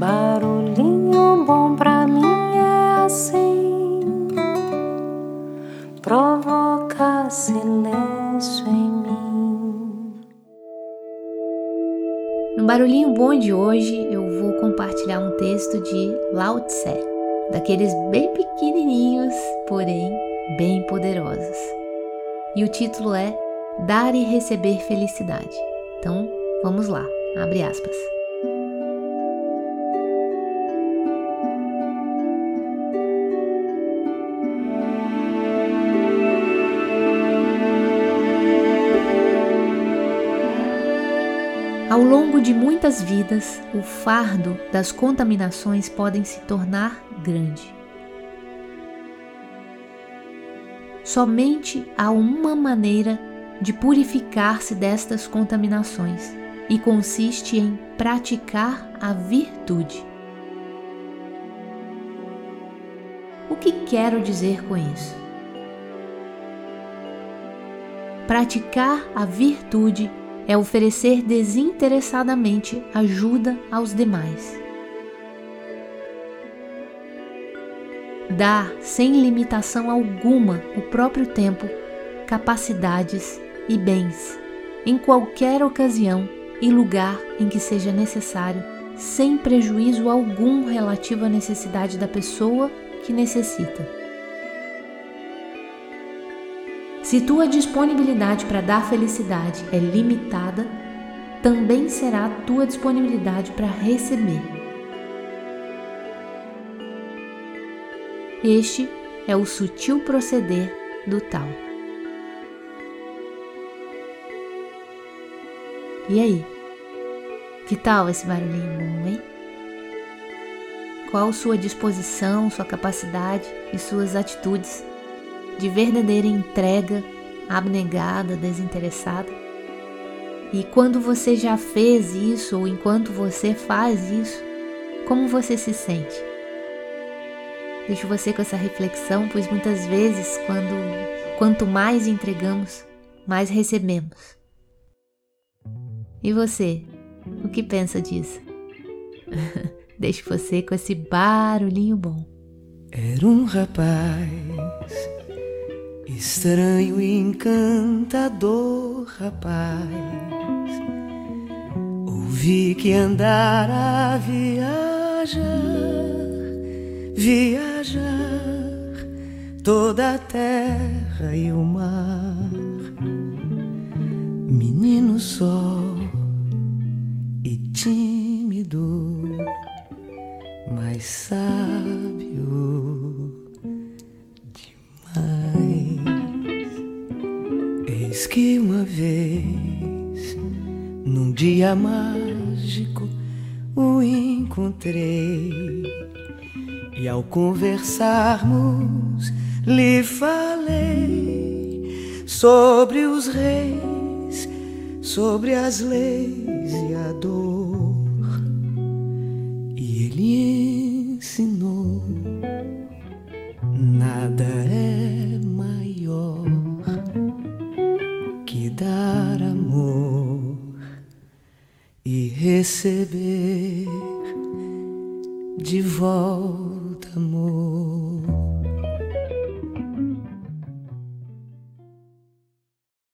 Barulhinho bom pra mim é assim, provoca silêncio em mim. No barulhinho bom de hoje, eu vou compartilhar um texto de Lao Tse, daqueles bem pequenininhos, porém bem poderosos. E o título é Dar e Receber Felicidade. Então, vamos lá. Abre aspas. Ao longo de muitas vidas, o fardo das contaminações podem se tornar grande. Somente há uma maneira de purificar-se destas contaminações e consiste em praticar a virtude. O que quero dizer com isso? Praticar a virtude é oferecer desinteressadamente ajuda aos demais. Dar sem limitação alguma o próprio tempo, capacidades e bens, em qualquer ocasião e lugar em que seja necessário, sem prejuízo algum relativo à necessidade da pessoa que necessita. Se tua disponibilidade para dar felicidade é limitada, também será a tua disponibilidade para receber. Este é o sutil proceder do tal. E aí? Que tal esse barulhinho bom, hein? Qual sua disposição, sua capacidade e suas atitudes de verdadeira entrega, abnegada, desinteressada. E quando você já fez isso, ou enquanto você faz isso, como você se sente? Deixo você com essa reflexão, pois muitas vezes, quando quanto mais entregamos, mais recebemos. E você, o que pensa disso? Deixo você com esse barulhinho bom. Era um rapaz Estranho e encantador rapaz, ouvi que andara a viajar, viajar toda a terra e o mar, menino só e tímido, mas sábio que uma vez, num dia mágico, o encontrei. E ao conversarmos, lhe falei sobre os reis, sobre as leis e a dor. E ele ensinou: nada é dar amor e receber de volta amor.